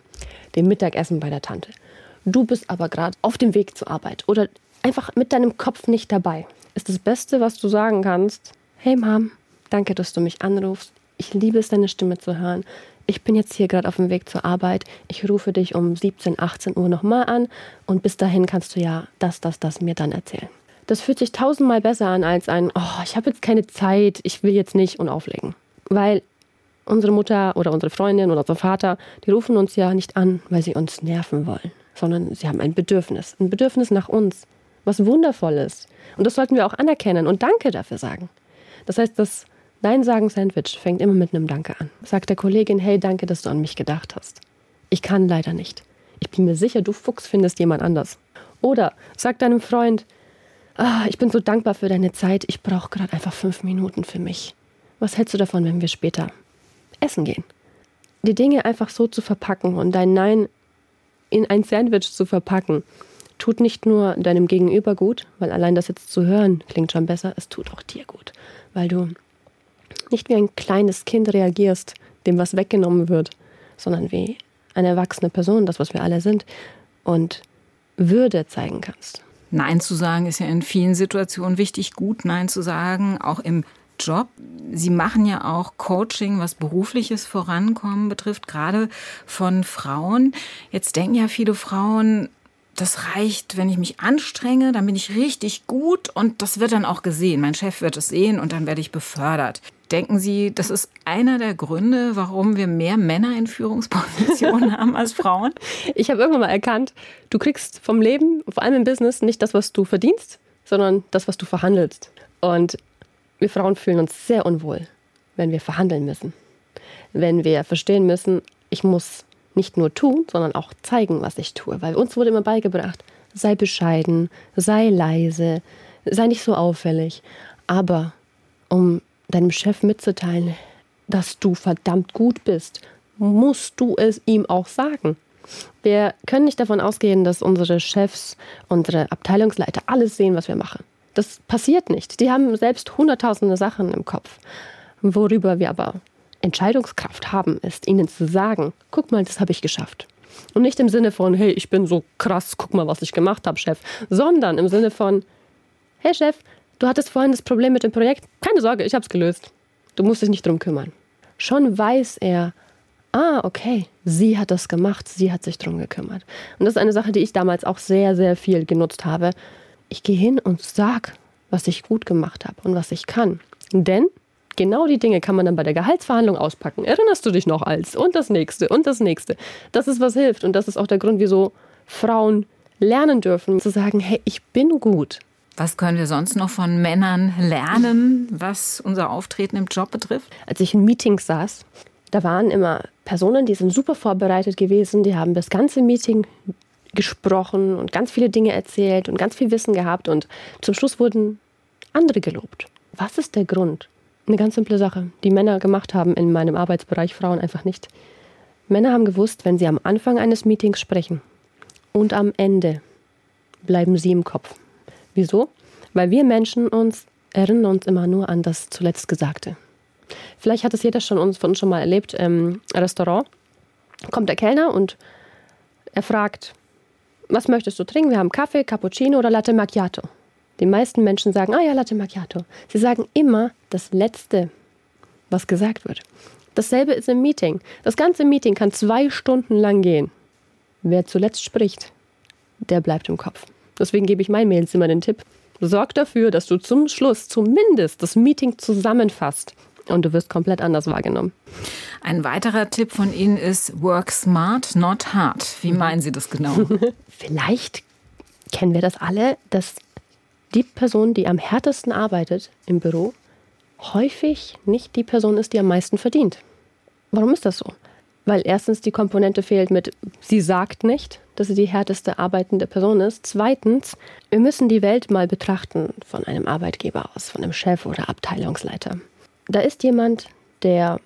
dem Mittagessen bei der Tante. Du bist aber gerade auf dem Weg zur Arbeit oder einfach mit deinem Kopf nicht dabei. Ist das Beste, was du sagen kannst, hey Mom, danke, dass du mich anrufst. Ich liebe es, deine Stimme zu hören. Ich bin jetzt hier gerade auf dem Weg zur Arbeit. Ich rufe dich um 17, 18 Uhr nochmal an und bis dahin kannst du ja das, das, das mir dann erzählen. Das fühlt sich tausendmal besser an als ein, oh, ich habe jetzt keine Zeit, ich will jetzt nicht und auflegen. Weil unsere Mutter oder unsere Freundin oder unser Vater, die rufen uns ja nicht an, weil sie uns nerven wollen, sondern sie haben ein Bedürfnis, ein Bedürfnis nach uns, was wundervoll ist. Und das sollten wir auch anerkennen und Danke dafür sagen. Das heißt, das Nein sagen Sandwich fängt immer mit einem Danke an. Sagt der Kollegin, hey, danke, dass du an mich gedacht hast. Ich kann leider nicht. Ich bin mir sicher, du Fuchs findest jemand anders. Oder sag deinem Freund, ah, ich bin so dankbar für deine Zeit, ich brauche gerade einfach fünf Minuten für mich. Was hältst du davon, wenn wir später essen gehen? Die Dinge einfach so zu verpacken und dein Nein in ein Sandwich zu verpacken, tut nicht nur deinem Gegenüber gut, weil allein das jetzt zu hören klingt schon besser, es tut auch dir gut, weil du nicht wie ein kleines Kind reagierst, dem was weggenommen wird, sondern wie eine erwachsene Person, das was wir alle sind, und Würde zeigen kannst. Nein zu sagen ist ja in vielen Situationen wichtig, gut Nein zu sagen, auch im Job. Sie machen ja auch Coaching, was berufliches Vorankommen betrifft, gerade von Frauen. Jetzt denken ja viele Frauen, das reicht, wenn ich mich anstrenge, dann bin ich richtig gut und das wird dann auch gesehen. Mein Chef wird es sehen und dann werde ich befördert. Denken Sie, das ist einer der Gründe, warum wir mehr Männer in Führungspositionen (laughs) haben als Frauen? Ich habe irgendwann mal erkannt, du kriegst vom Leben, vor allem im Business, nicht das, was du verdienst, sondern das, was du verhandelst. Und wir Frauen fühlen uns sehr unwohl, wenn wir verhandeln müssen. Wenn wir verstehen müssen, ich muss nicht nur tun, sondern auch zeigen, was ich tue. Weil uns wurde immer beigebracht, sei bescheiden, sei leise, sei nicht so auffällig. Aber um deinem Chef mitzuteilen, dass du verdammt gut bist, musst du es ihm auch sagen. Wir können nicht davon ausgehen, dass unsere Chefs, unsere Abteilungsleiter alles sehen, was wir machen. Das passiert nicht. Die haben selbst hunderttausende Sachen im Kopf. Worüber wir aber Entscheidungskraft haben, ist ihnen zu sagen, guck mal, das habe ich geschafft. Und nicht im Sinne von, hey, ich bin so krass, guck mal, was ich gemacht habe, Chef, sondern im Sinne von, hey Chef, du hattest vorhin das Problem mit dem Projekt, keine Sorge, ich habe es gelöst. Du musst dich nicht drum kümmern. Schon weiß er, ah, okay, sie hat das gemacht, sie hat sich drum gekümmert. Und das ist eine Sache, die ich damals auch sehr, sehr viel genutzt habe. Ich gehe hin und sag, was ich gut gemacht habe und was ich kann. Denn Genau die Dinge kann man dann bei der Gehaltsverhandlung auspacken. Erinnerst du dich noch als? Und das nächste und das nächste. Das ist, was hilft. Und das ist auch der Grund, wieso Frauen lernen dürfen, zu sagen, hey, ich bin gut. Was können wir sonst noch von Männern lernen, was unser Auftreten im Job betrifft? Als ich in Meetings saß, da waren immer Personen, die sind super vorbereitet gewesen, die haben das ganze Meeting gesprochen und ganz viele Dinge erzählt und ganz viel Wissen gehabt und zum Schluss wurden andere gelobt. Was ist der Grund? Eine ganz simple Sache, die Männer gemacht haben in meinem Arbeitsbereich, Frauen einfach nicht. Männer haben gewusst, wenn sie am Anfang eines Meetings sprechen und am Ende bleiben sie im Kopf. Wieso? Weil wir Menschen uns erinnern uns immer nur an das zuletzt Gesagte. Vielleicht hat es jeder schon uns, von uns schon mal erlebt im Restaurant. Kommt der Kellner und er fragt, was möchtest du trinken? Wir haben Kaffee, Cappuccino oder Latte Macchiato. Die meisten Menschen sagen, ah ja, Latte Macchiato. Sie sagen immer das Letzte, was gesagt wird. Dasselbe ist im Meeting. Das ganze Meeting kann zwei Stunden lang gehen. Wer zuletzt spricht, der bleibt im Kopf. Deswegen gebe ich meinen Mails immer den Tipp. Sorg dafür, dass du zum Schluss zumindest das Meeting zusammenfasst und du wirst komplett anders wahrgenommen. Ein weiterer Tipp von Ihnen ist Work smart, not hard. Wie meinen Sie das genau? (laughs) Vielleicht kennen wir das alle, dass die Person, die am härtesten arbeitet im Büro, häufig nicht die Person ist, die am meisten verdient. Warum ist das so? Weil erstens die Komponente fehlt mit, sie sagt nicht, dass sie die härteste arbeitende Person ist. Zweitens, wir müssen die Welt mal betrachten von einem Arbeitgeber aus, von einem Chef oder Abteilungsleiter. Da ist jemand, der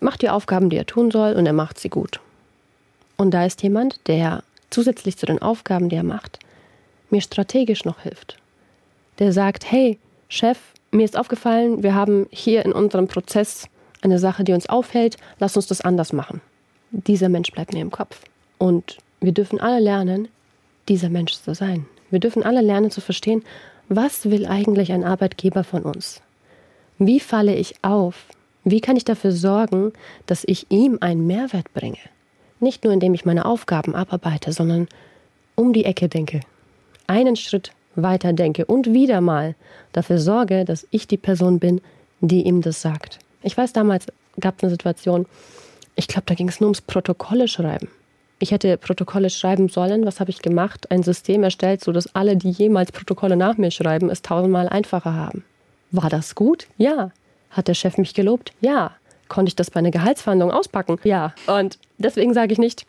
macht die Aufgaben, die er tun soll, und er macht sie gut. Und da ist jemand, der zusätzlich zu den Aufgaben, die er macht, mir strategisch noch hilft der sagt, hey, Chef, mir ist aufgefallen, wir haben hier in unserem Prozess eine Sache, die uns aufhält, lass uns das anders machen. Dieser Mensch bleibt mir im Kopf. Und wir dürfen alle lernen, dieser Mensch zu sein. Wir dürfen alle lernen zu verstehen, was will eigentlich ein Arbeitgeber von uns? Wie falle ich auf? Wie kann ich dafür sorgen, dass ich ihm einen Mehrwert bringe? Nicht nur indem ich meine Aufgaben abarbeite, sondern um die Ecke denke, einen Schritt weiter denke und wieder mal dafür sorge, dass ich die Person bin, die ihm das sagt. Ich weiß, damals gab es eine Situation, ich glaube, da ging es nur ums Protokolle schreiben. Ich hätte Protokolle schreiben sollen. Was habe ich gemacht? Ein System erstellt, sodass alle, die jemals Protokolle nach mir schreiben, es tausendmal einfacher haben. War das gut? Ja. Hat der Chef mich gelobt? Ja. Konnte ich das bei einer Gehaltsverhandlung auspacken? Ja. Und deswegen sage ich nicht,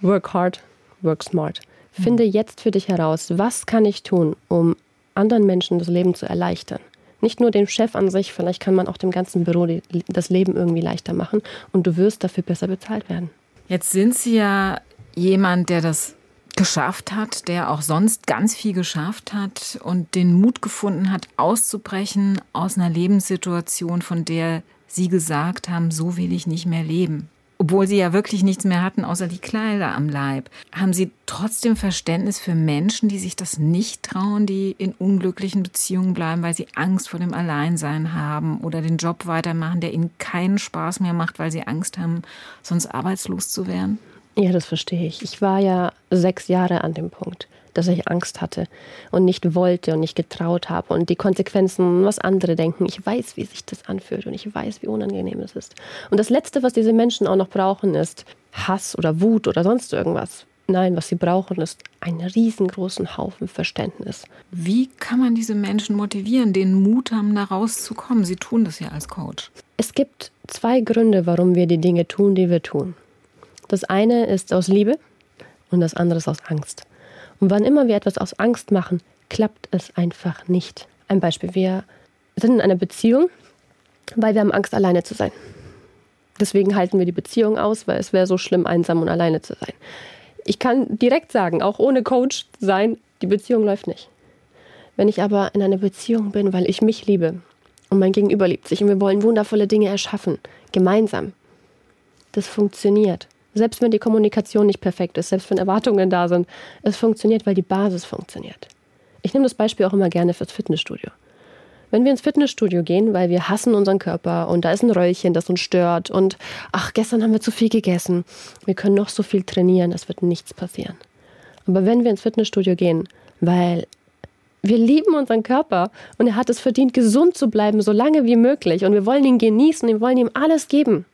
work hard, work smart. Finde jetzt für dich heraus, was kann ich tun, um anderen Menschen das Leben zu erleichtern. Nicht nur dem Chef an sich, vielleicht kann man auch dem ganzen Büro das Leben irgendwie leichter machen und du wirst dafür besser bezahlt werden. Jetzt sind Sie ja jemand, der das geschafft hat, der auch sonst ganz viel geschafft hat und den Mut gefunden hat, auszubrechen aus einer Lebenssituation, von der Sie gesagt haben, so will ich nicht mehr leben obwohl sie ja wirklich nichts mehr hatten außer die Kleider am Leib. Haben Sie trotzdem Verständnis für Menschen, die sich das nicht trauen, die in unglücklichen Beziehungen bleiben, weil sie Angst vor dem Alleinsein haben oder den Job weitermachen, der ihnen keinen Spaß mehr macht, weil sie Angst haben, sonst arbeitslos zu werden? Ja, das verstehe ich. Ich war ja sechs Jahre an dem Punkt dass ich Angst hatte und nicht wollte und nicht getraut habe und die Konsequenzen, was andere denken. Ich weiß, wie sich das anfühlt und ich weiß, wie unangenehm es ist. Und das Letzte, was diese Menschen auch noch brauchen, ist Hass oder Wut oder sonst irgendwas. Nein, was sie brauchen, ist einen riesengroßen Haufen Verständnis. Wie kann man diese Menschen motivieren, den Mut haben, da rauszukommen? Sie tun das ja als Coach. Es gibt zwei Gründe, warum wir die Dinge tun, die wir tun. Das eine ist aus Liebe und das andere ist aus Angst. Und wann immer wir etwas aus Angst machen, klappt es einfach nicht. Ein Beispiel, wir sind in einer Beziehung, weil wir haben Angst, alleine zu sein. Deswegen halten wir die Beziehung aus, weil es wäre so schlimm, einsam und alleine zu sein. Ich kann direkt sagen, auch ohne Coach sein, die Beziehung läuft nicht. Wenn ich aber in einer Beziehung bin, weil ich mich liebe und mein Gegenüber liebt sich und wir wollen wundervolle Dinge erschaffen, gemeinsam, das funktioniert. Selbst wenn die Kommunikation nicht perfekt ist, selbst wenn Erwartungen da sind, es funktioniert, weil die Basis funktioniert. Ich nehme das Beispiel auch immer gerne fürs Fitnessstudio. Wenn wir ins Fitnessstudio gehen, weil wir hassen unseren Körper und da ist ein Röllchen, das uns stört und ach, gestern haben wir zu viel gegessen, wir können noch so viel trainieren, es wird nichts passieren. Aber wenn wir ins Fitnessstudio gehen, weil wir lieben unseren Körper und er hat es verdient, gesund zu bleiben, so lange wie möglich und wir wollen ihn genießen, wir wollen ihm alles geben,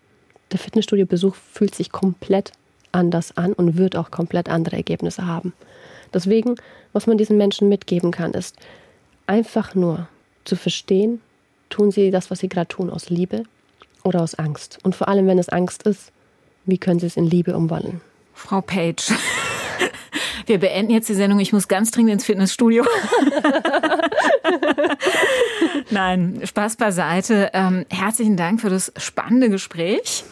der Fitnessstudio-Besuch fühlt sich komplett anders an und wird auch komplett andere Ergebnisse haben. Deswegen, was man diesen Menschen mitgeben kann, ist einfach nur zu verstehen, tun sie das, was sie gerade tun, aus Liebe oder aus Angst. Und vor allem, wenn es Angst ist, wie können sie es in Liebe umwandeln? Frau Page. Wir beenden jetzt die Sendung. Ich muss ganz dringend ins Fitnessstudio. (laughs) Nein, Spaß beiseite. Ähm, herzlichen Dank für das spannende Gespräch.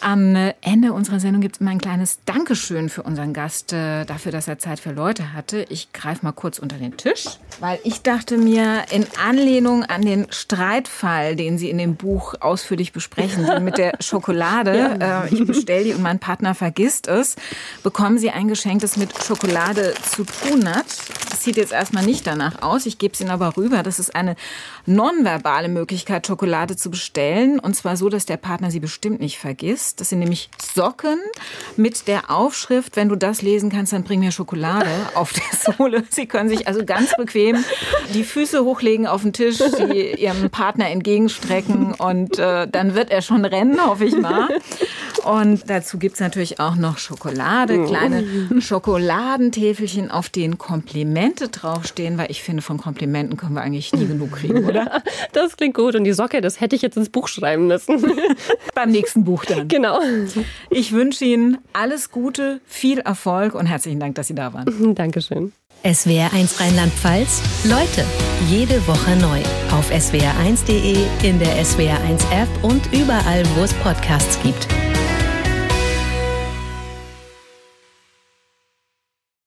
Am Ende unserer Sendung gibt es immer ein kleines Dankeschön für unseren Gast, äh, dafür, dass er Zeit für Leute hatte. Ich greife mal kurz unter den Tisch, weil ich dachte mir, in Anlehnung an den Streitfall, den Sie in dem Buch ausführlich besprechen, (laughs) mit der Schokolade, ja. äh, ich bestelle die und mein Partner vergisst es, bekommen Sie ein Geschenk, das mit Schokolade zu tun hat. Das sieht jetzt erstmal nicht danach aus. Ich gebe es Ihnen aber rüber. Das ist eine nonverbale Möglichkeit, Schokolade zu bestellen. Und zwar so, dass der Partner sie bestimmt nicht vergisst. Das sind nämlich Socken mit der Aufschrift, wenn du das lesen kannst, dann bring mir Schokolade (laughs) auf der Sohle. Sie können sich also ganz bequem die Füße hochlegen auf den Tisch, die ihrem Partner entgegenstrecken und äh, dann wird er schon rennen, hoffe ich mal. Und dazu gibt es natürlich auch noch Schokolade, kleine Schokoladentäfelchen, auf denen Komplimente draufstehen, weil ich finde, von Komplimenten können wir eigentlich nie genug kriegen, oder? (laughs) Das klingt gut. Und die Socke, das hätte ich jetzt ins Buch schreiben müssen. (laughs) Beim nächsten Buch dann. Genau. Ich wünsche Ihnen alles Gute, viel Erfolg und herzlichen Dank, dass Sie da waren. (laughs) Dankeschön. SWR1 Rheinland-Pfalz. Leute, jede Woche neu. Auf swr1.de, in der SWR1-App und überall, wo es Podcasts gibt.